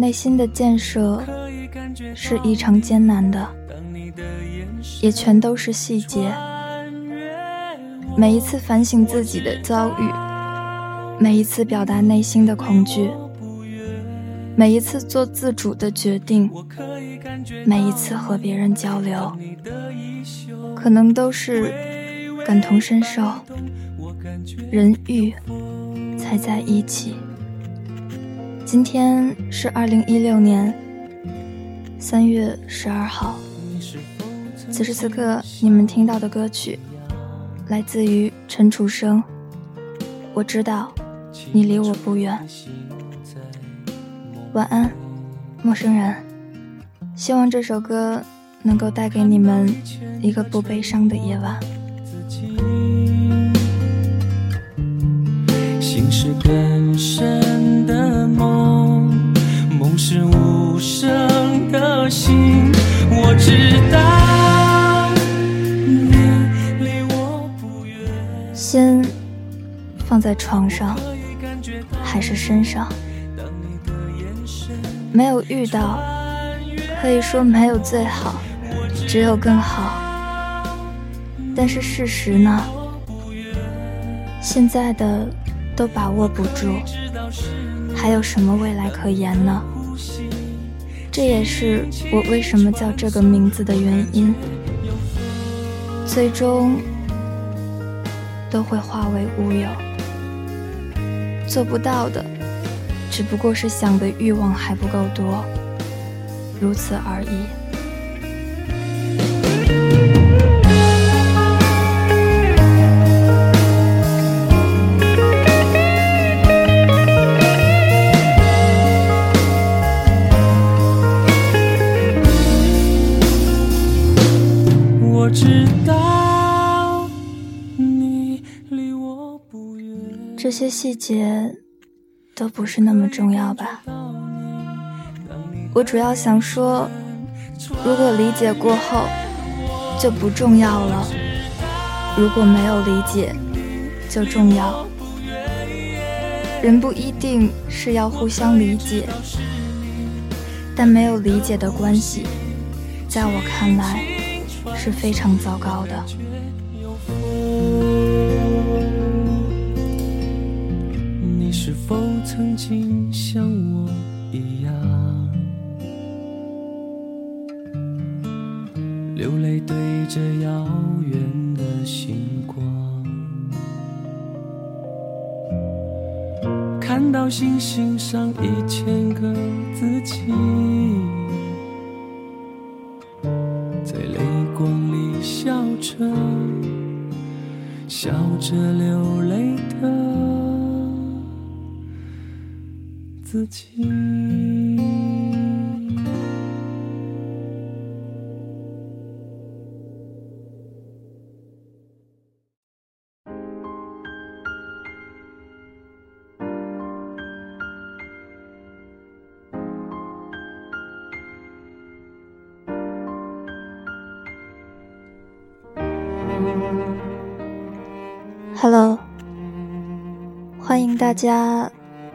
内心的建设是异常艰难的，也全都是细节。每一次反省自己的遭遇，每一次表达内心的恐惧，每一次做自主的决定，每一次和别人交流，可能都是。感同身受，人遇才在一起。今天是二零一六年三月十二号，此时此刻你们听到的歌曲来自于陈楚生。我知道你离我不远，晚安，陌生人。希望这首歌能够带给你们一个不悲伤的夜晚。心事更深梦，梦是无声的心。我知道你离我不远。心放在床上还是身上？没有遇到，可以说没有最好，只有更好。但是事实呢？现在的都把握不住，还有什么未来可言呢？这也是我为什么叫这个名字的原因。最终都会化为乌有，做不到的，只不过是想的欲望还不够多，如此而已。细节都不是那么重要吧？我主要想说，如果理解过后就不重要了；如果没有理解就重要。人不一定是要互相理解，但没有理解的关系，在我看来是非常糟糕的。是否曾经像我一样流泪对着遥远的星光看到星星上一千个自己在泪光里笑着笑着流泪自己。Hello，欢迎大家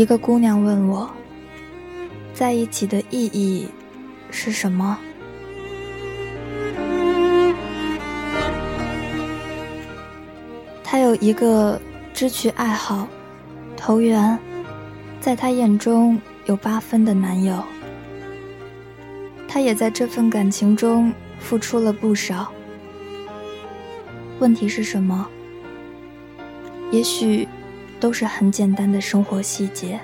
一个姑娘问我，在一起的意义是什么？她有一个知趣爱好、投缘，在她眼中有八分的男友。她也在这份感情中付出了不少。问题是什么？也许。都是很简单的生活细节，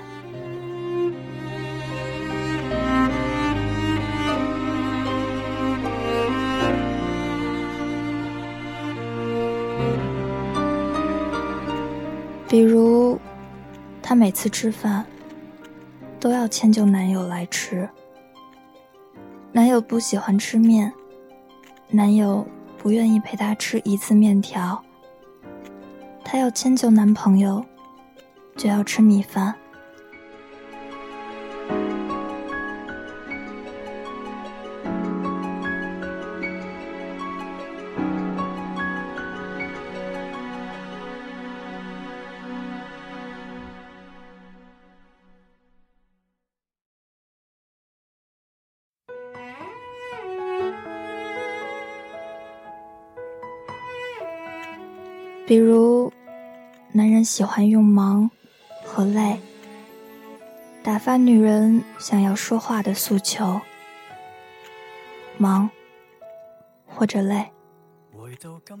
比如，她每次吃饭都要迁就男友来吃，男友不喜欢吃面，男友不愿意陪她吃一次面条，她要迁就男朋友。就要吃米饭。比如，男人喜欢用忙。和累，打发女人想要说话的诉求，忙，或者累，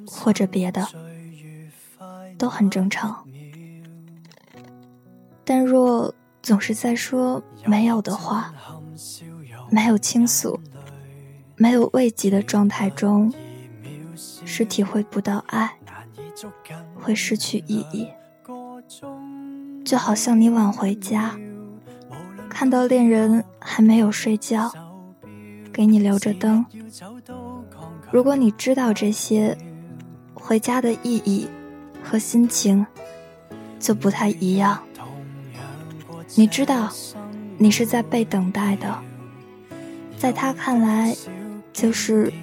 或者别的，都很正常。但若总是在说没有的话，没有倾诉，没有慰藉的状态中，是体会不到爱，会失去意义。就好像你晚回家，看到恋人还没有睡觉，给你留着灯。如果你知道这些，回家的意义和心情就不太一样。你知道，你是在被等待的，在他看来，就是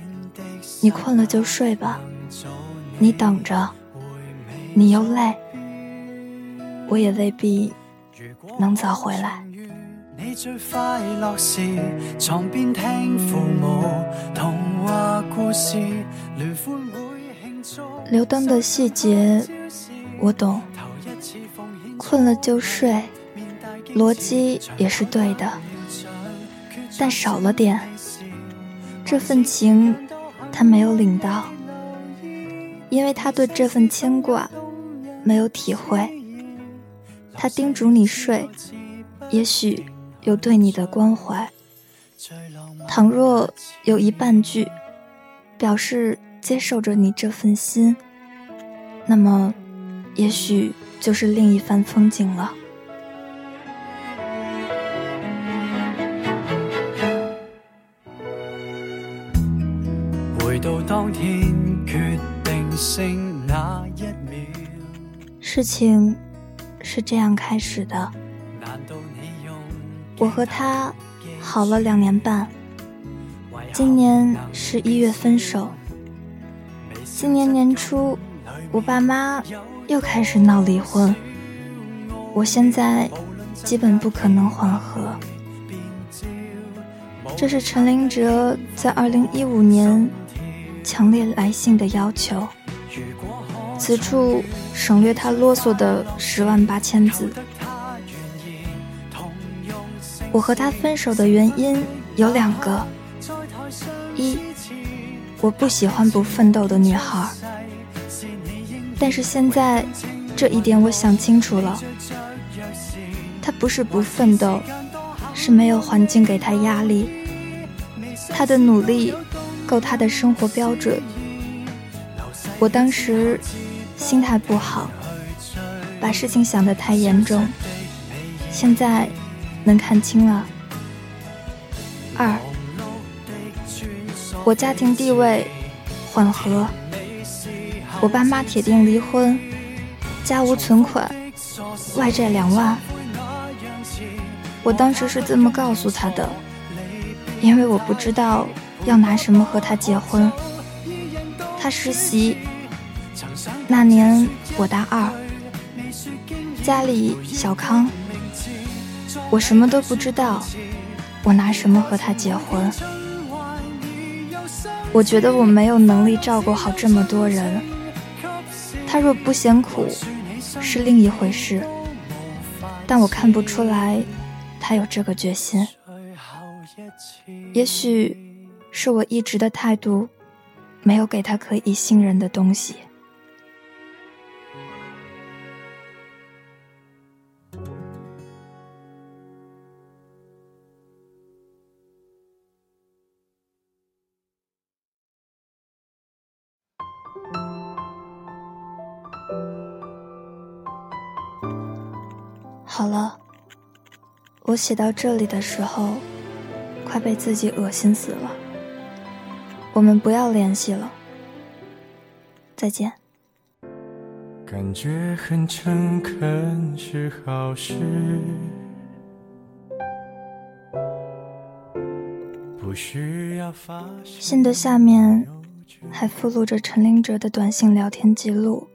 你困了就睡吧，你等着，你又累。我也未必能早回来。留灯的细节我懂，困了就睡，逻辑也是对的，但少了点，这份情他没有领到，因为他对这份牵挂没有体会。他叮嘱你睡，也许有对你的关怀。倘若有一半句表示接受着你这份心，那么也许就是另一番风景了。回到当天决定性那一秒，事情。是这样开始的。我和他好了两年半，今年十一月分手。今年年初，我爸妈又开始闹离婚。我现在基本不可能缓和。这是陈林哲在二零一五年强烈来信的要求。此处省略他啰嗦的十万八千字。我和他分手的原因有两个：一，我不喜欢不奋斗的女孩，但是现在这一点我想清楚了，他不是不奋斗，是没有环境给他压力，他的努力够他的生活标准。我当时心态不好，把事情想得太严重，现在。能看清了。二，我家庭地位缓和，我爸妈铁定离婚，家无存款，外债两万。我当时是这么告诉他的，因为我不知道要拿什么和他结婚。他实习那年我大二，家里小康。我什么都不知道，我拿什么和他结婚？我觉得我没有能力照顾好这么多人。他若不嫌苦，是另一回事。但我看不出来，他有这个决心。也许是我一直的态度，没有给他可以信任的东西。好了，我写到这里的时候，快被自己恶心死了。我们不要联系了，再见。感觉很诚恳是好事，不需要发信的下面还附录着陈林哲的短信聊天记录。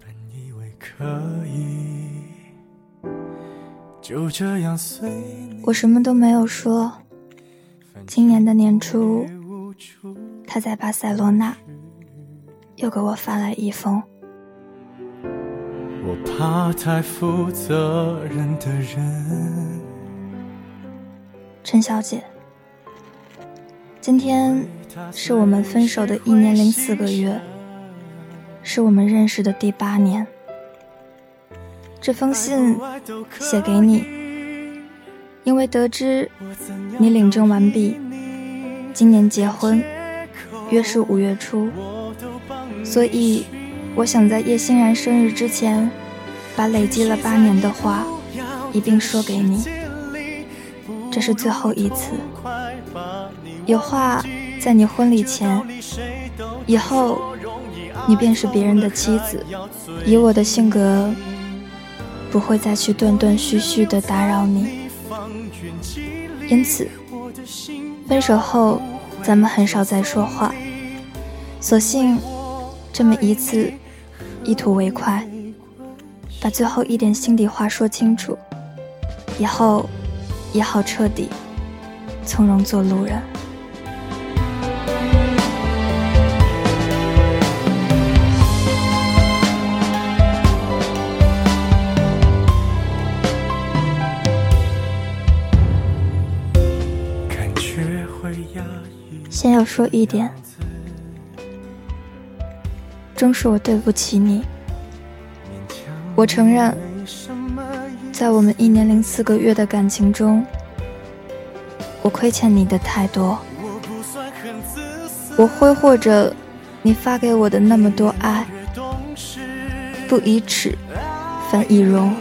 本以为可以就这样随我什么都没有说。今年的年初，他在巴塞罗那又给我发来一封。我怕太负责任的人。陈小姐，今天是我们分手的一年零四个月，是我们认识的第八年。这封信写给你，因为得知你领证完毕，今年结婚，约是五月初，所以我想在叶欣然生日之前，把累积了八年的话一并说给你。这是最后一次，有话在你婚礼前，以后你便是别人的妻子，以我的性格。不会再去断断续续的打扰你，因此，分手后咱们很少再说话，索性这么一次，一吐为快，把最后一点心底话说清楚，以后也好彻底，从容做路人。先要说一点，终是我对不起你。我承认，在我们一年零四个月的感情中，我亏欠你的太多。我挥霍着你发给我的那么多爱，不以耻，反以荣。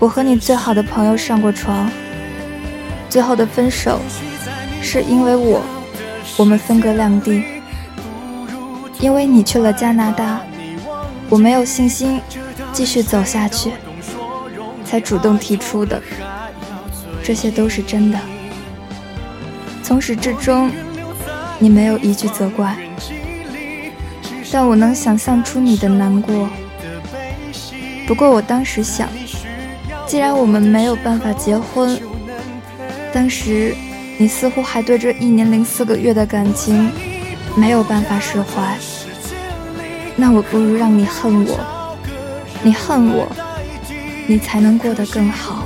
我和你最好的朋友上过床，最后的分手。是因为我，我们分隔两地，因为你去了加拿大，我没有信心继续走下去，才主动提出的。这些都是真的。从始至终，你没有一句责怪，但我能想象出你的难过。不过我当时想，既然我们没有办法结婚，当时你似乎还对这一年零四个月的感情没有办法释怀，那我不如让你恨我，你恨我，你才能过得更好。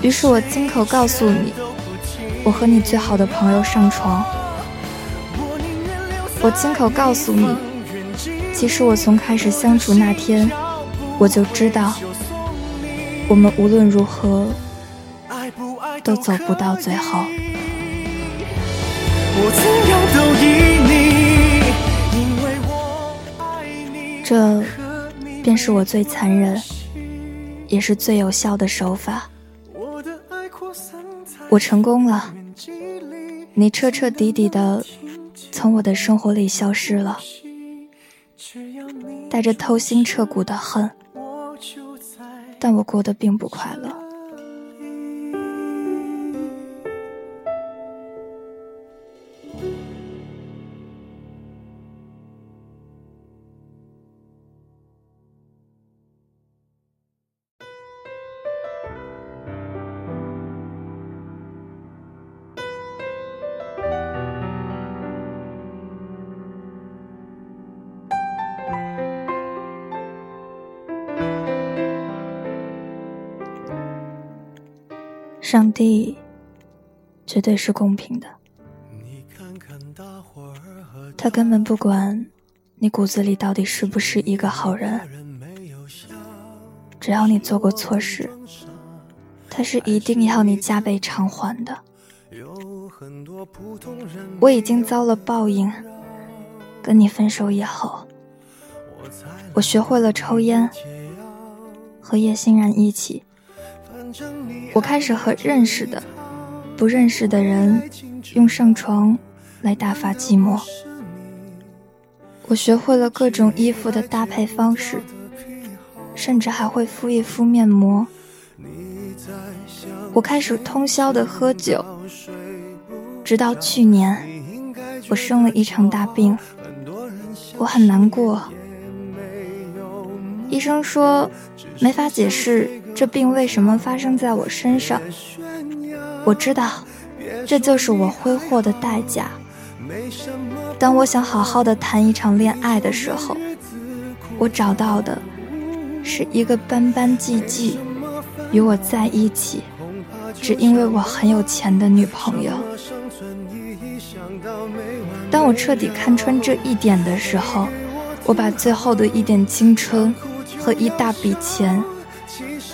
于是我亲口告诉你。我和你最好的朋友上床，我亲口告诉你，其实我从开始相处那天，我就知道，我们无论如何都走不到最后。这便是我最残忍，也是最有效的手法。我成功了。你彻彻底底的从我的生活里消失了，带着偷心彻骨的恨，但我过得并不快乐。上帝绝对是公平的，他根本不管你骨子里到底是不是一个好人，只要你做过错事，他是一定要你加倍偿还的。我已经遭了报应，跟你分手以后，我学会了抽烟，和叶欣然一起。我开始和认识的、不认识的人用上床来打发寂寞。我学会了各种衣服的搭配方式，甚至还会敷一敷面膜。我开始通宵的喝酒，直到去年我生了一场大病，我很难过。医生说没法解释。这病为什么发生在我身上？我知道，这就是我挥霍的代价。当我想好好的谈一场恋爱的时候，我找到的是一个斑斑寂寂与我在一起，只因为我很有钱的女朋友。当我彻底看穿这一点的时候，我把最后的一点青春和一大笔钱。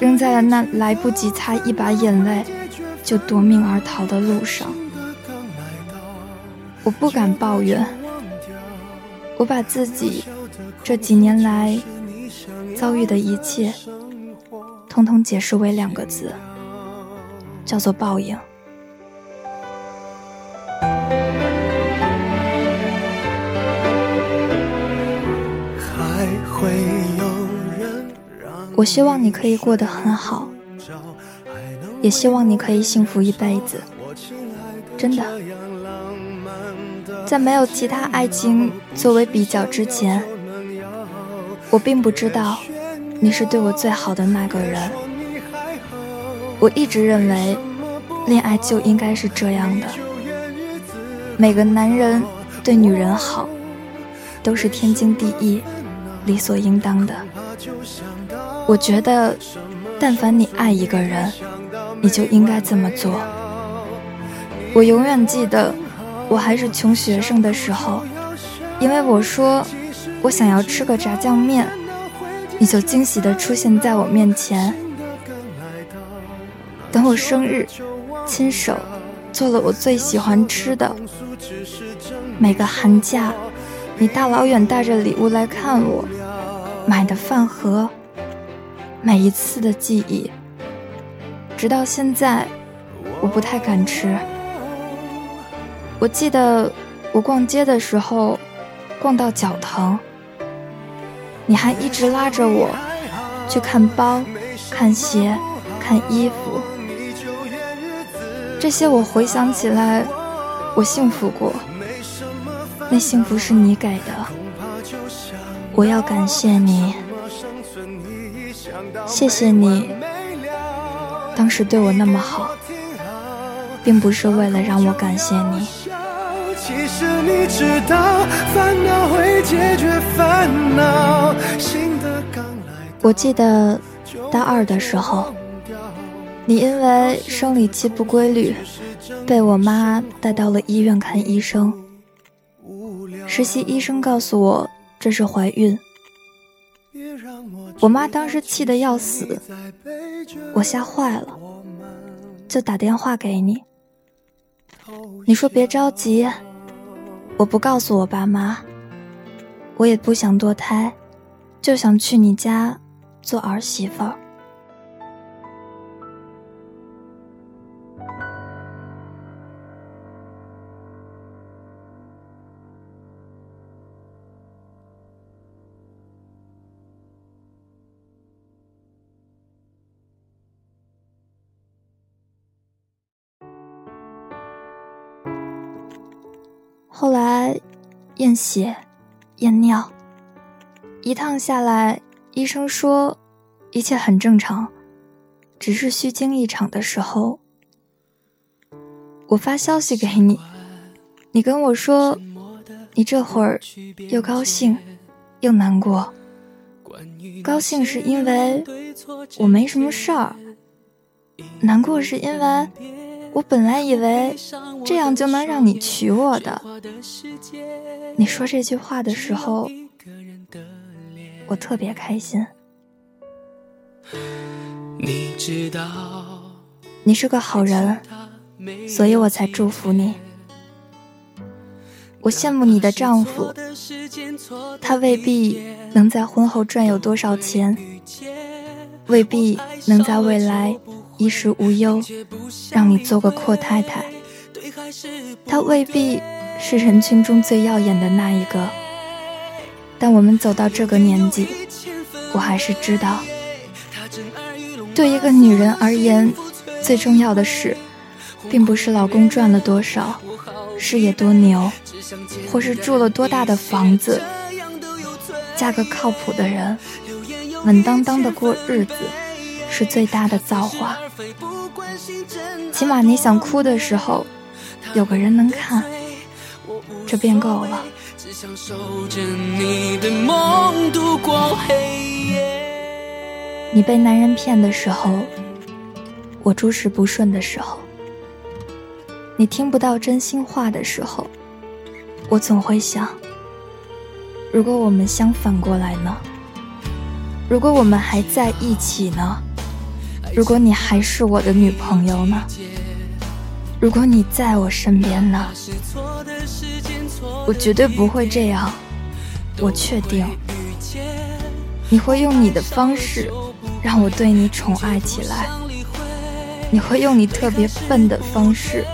扔在了那来不及擦一把眼泪就夺命而逃的路上。我不敢抱怨，我把自己这几年来遭遇的一切，统统解释为两个字，叫做报应。我希望你可以过得很好，也希望你可以幸福一辈子。真的，在没有其他爱情作为比较之前，我并不知道你是对我最好的那个人。我一直认为，恋爱就应该是这样的，每个男人对女人好，都是天经地义、理所应当的。我觉得，但凡你爱一个人，你就应该这么做。我永远记得，我还是穷学生的时候，因为我说我想要吃个炸酱面，你就惊喜地出现在我面前。等我生日，亲手做了我最喜欢吃的。每个寒假，你大老远带着礼物来看我，买的饭盒。每一次的记忆，直到现在，我不太敢吃。我记得我逛街的时候，逛到脚疼，你还一直拉着我去看包、看鞋、看衣服。这些我回想起来，我幸福过，那幸福是你给的，我要感谢你，谢谢你，当时对我那么好，并不是为了让我感谢你。我记得大二的时候，你因为生理期不规律。被我妈带到了医院看医生，实习医生告诉我这是怀孕。我妈当时气得要死，我吓坏了，就打电话给你。你说别着急，我不告诉我爸妈，我也不想堕胎，就想去你家做儿媳妇儿。后来，验血、验尿，一趟下来，医生说一切很正常，只是虚惊一场的时候，我发消息给你，你跟我说，你这会儿又高兴又难过。高兴是因为我没什么事儿，难过是因为。我本来以为这样就能让你娶我的。你说这句话的时候，我特别开心。你知道，你是个好人，所以我才祝福你。我羡慕你的丈夫，他未必能在婚后赚有多少钱，未必能在未来。衣食无忧，让你做个阔太太。她未必是人群中最耀眼的那一个，但我们走到这个年纪，我还是知道，对一个女人而言，最重要的是，并不是老公赚了多少，事业多牛，或是住了多大的房子，嫁个靠谱的人，稳当当的过日子。是最大的造化。起码你想哭的时候，有个人能看，这便够了。你被男人骗的时候，我诸事不顺的时候，你听不到真心话的时候，我总会想：如果我们相反过来呢？如果我们还在一起呢？如果你还是我的女朋友呢？如果你在我身边呢？我绝对不会这样，我确定，你会用你的方式让我对你宠爱起来，你会用你特别笨的方式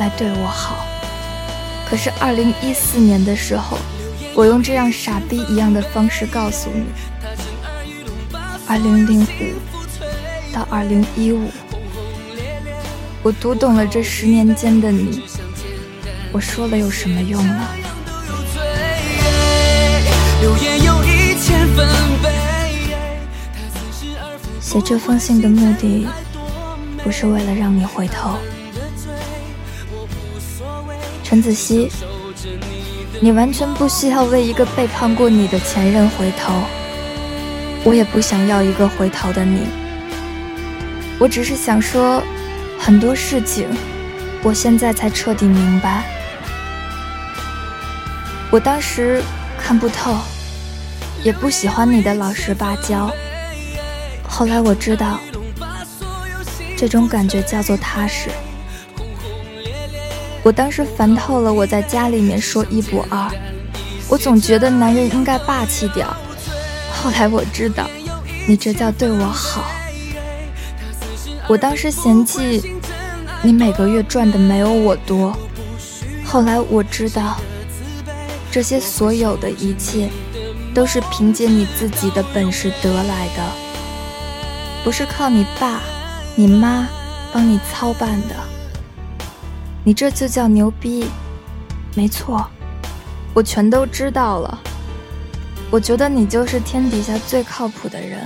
来对我好。可是二零一四年的时候，我用这样傻逼一样的方式告诉你，二零零五。到二零一五，我读懂了这十年间的你。我说了有什么用呢？写这封信的目的，不是为了让你回头。陈子熙，你完全不需要为一个背叛过你的前任回头，我也不想要一个回头的你。我只是想说，很多事情，我现在才彻底明白。我当时看不透，也不喜欢你的老实巴交。后来我知道，这种感觉叫做踏实。我当时烦透了，我在家里面说一不二，我总觉得男人应该霸气点后来我知道，你这叫对我好。我当时嫌弃你每个月赚的没有我多，后来我知道，这些所有的一切，都是凭借你自己的本事得来的，不是靠你爸、你妈帮你操办的。你这就叫牛逼。没错，我全都知道了。我觉得你就是天底下最靠谱的人。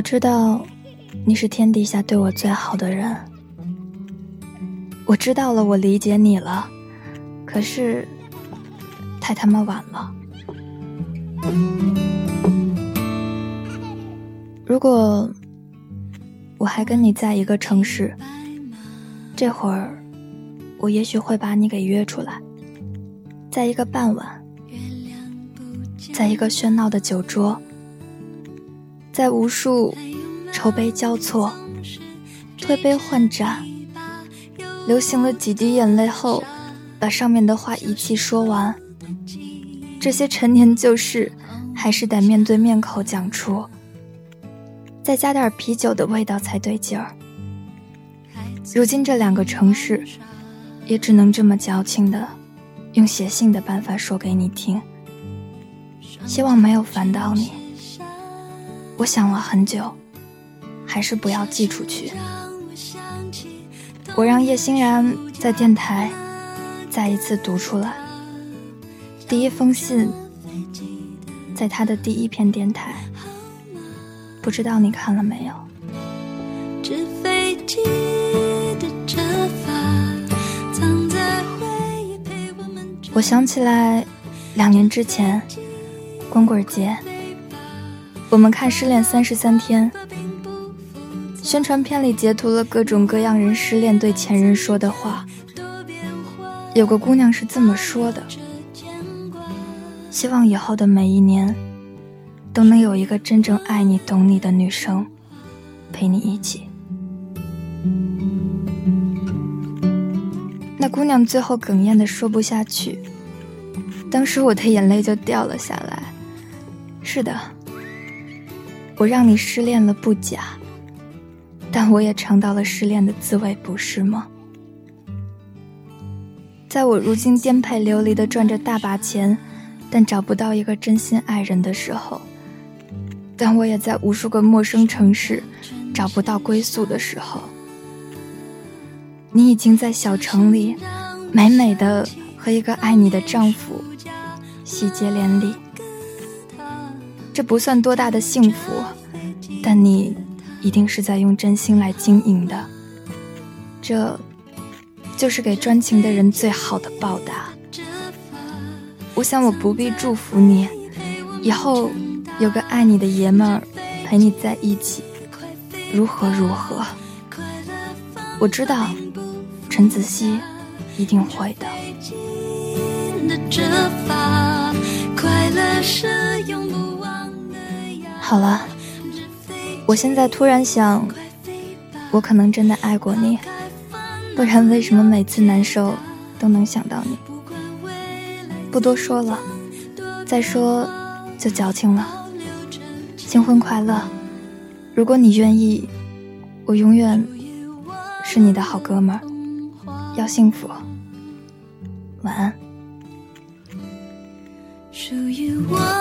我知道你是天底下对我最好的人。我知道了，我理解你了。可是，太他妈晚了。如果我还跟你在一个城市，这会儿我也许会把你给约出来，在一个傍晚，在一个喧闹的酒桌，在无数筹杯交错、推杯换盏、流行了几滴眼泪后。把上面的话一气说完，这些陈年旧事还是得面对面口讲出，再加点啤酒的味道才对劲儿。如今这两个城市，也只能这么矫情的，用写信的办法说给你听。希望没有烦到你。我想了很久，还是不要寄出去。我让叶欣然在电台。再一次读出来，第一封信，在他的第一篇电台，不知道你看了没有？我想起来，两年之前，光棍节，我们看《失恋三十三天》，宣传片里截图了各种各样人失恋对前任说的话。有个姑娘是这么说的：“希望以后的每一年，都能有一个真正爱你、懂你的女生陪你一起。”那姑娘最后哽咽的说不下去，当时我的眼泪就掉了下来。是的，我让你失恋了不假，但我也尝到了失恋的滋味，不是吗？在我如今颠沛流离的赚着大把钱，但找不到一个真心爱人的时候，但我也在无数个陌生城市找不到归宿的时候，你已经在小城里美美的和一个爱你的丈夫喜结连理。这不算多大的幸福，但你一定是在用真心来经营的。这。就是给专情的人最好的报答。我想我不必祝福你，以后有个爱你的爷们儿陪你在一起，如何如何？我知道，陈子希一定会的快乐是。好了，我现在突然想，我可能真的爱过你，不然为什么每次难受都能想到你？不多说了，再说就矫情了。新婚快乐！如果你愿意，我永远是你的好哥们儿。要幸福，晚安。属于我。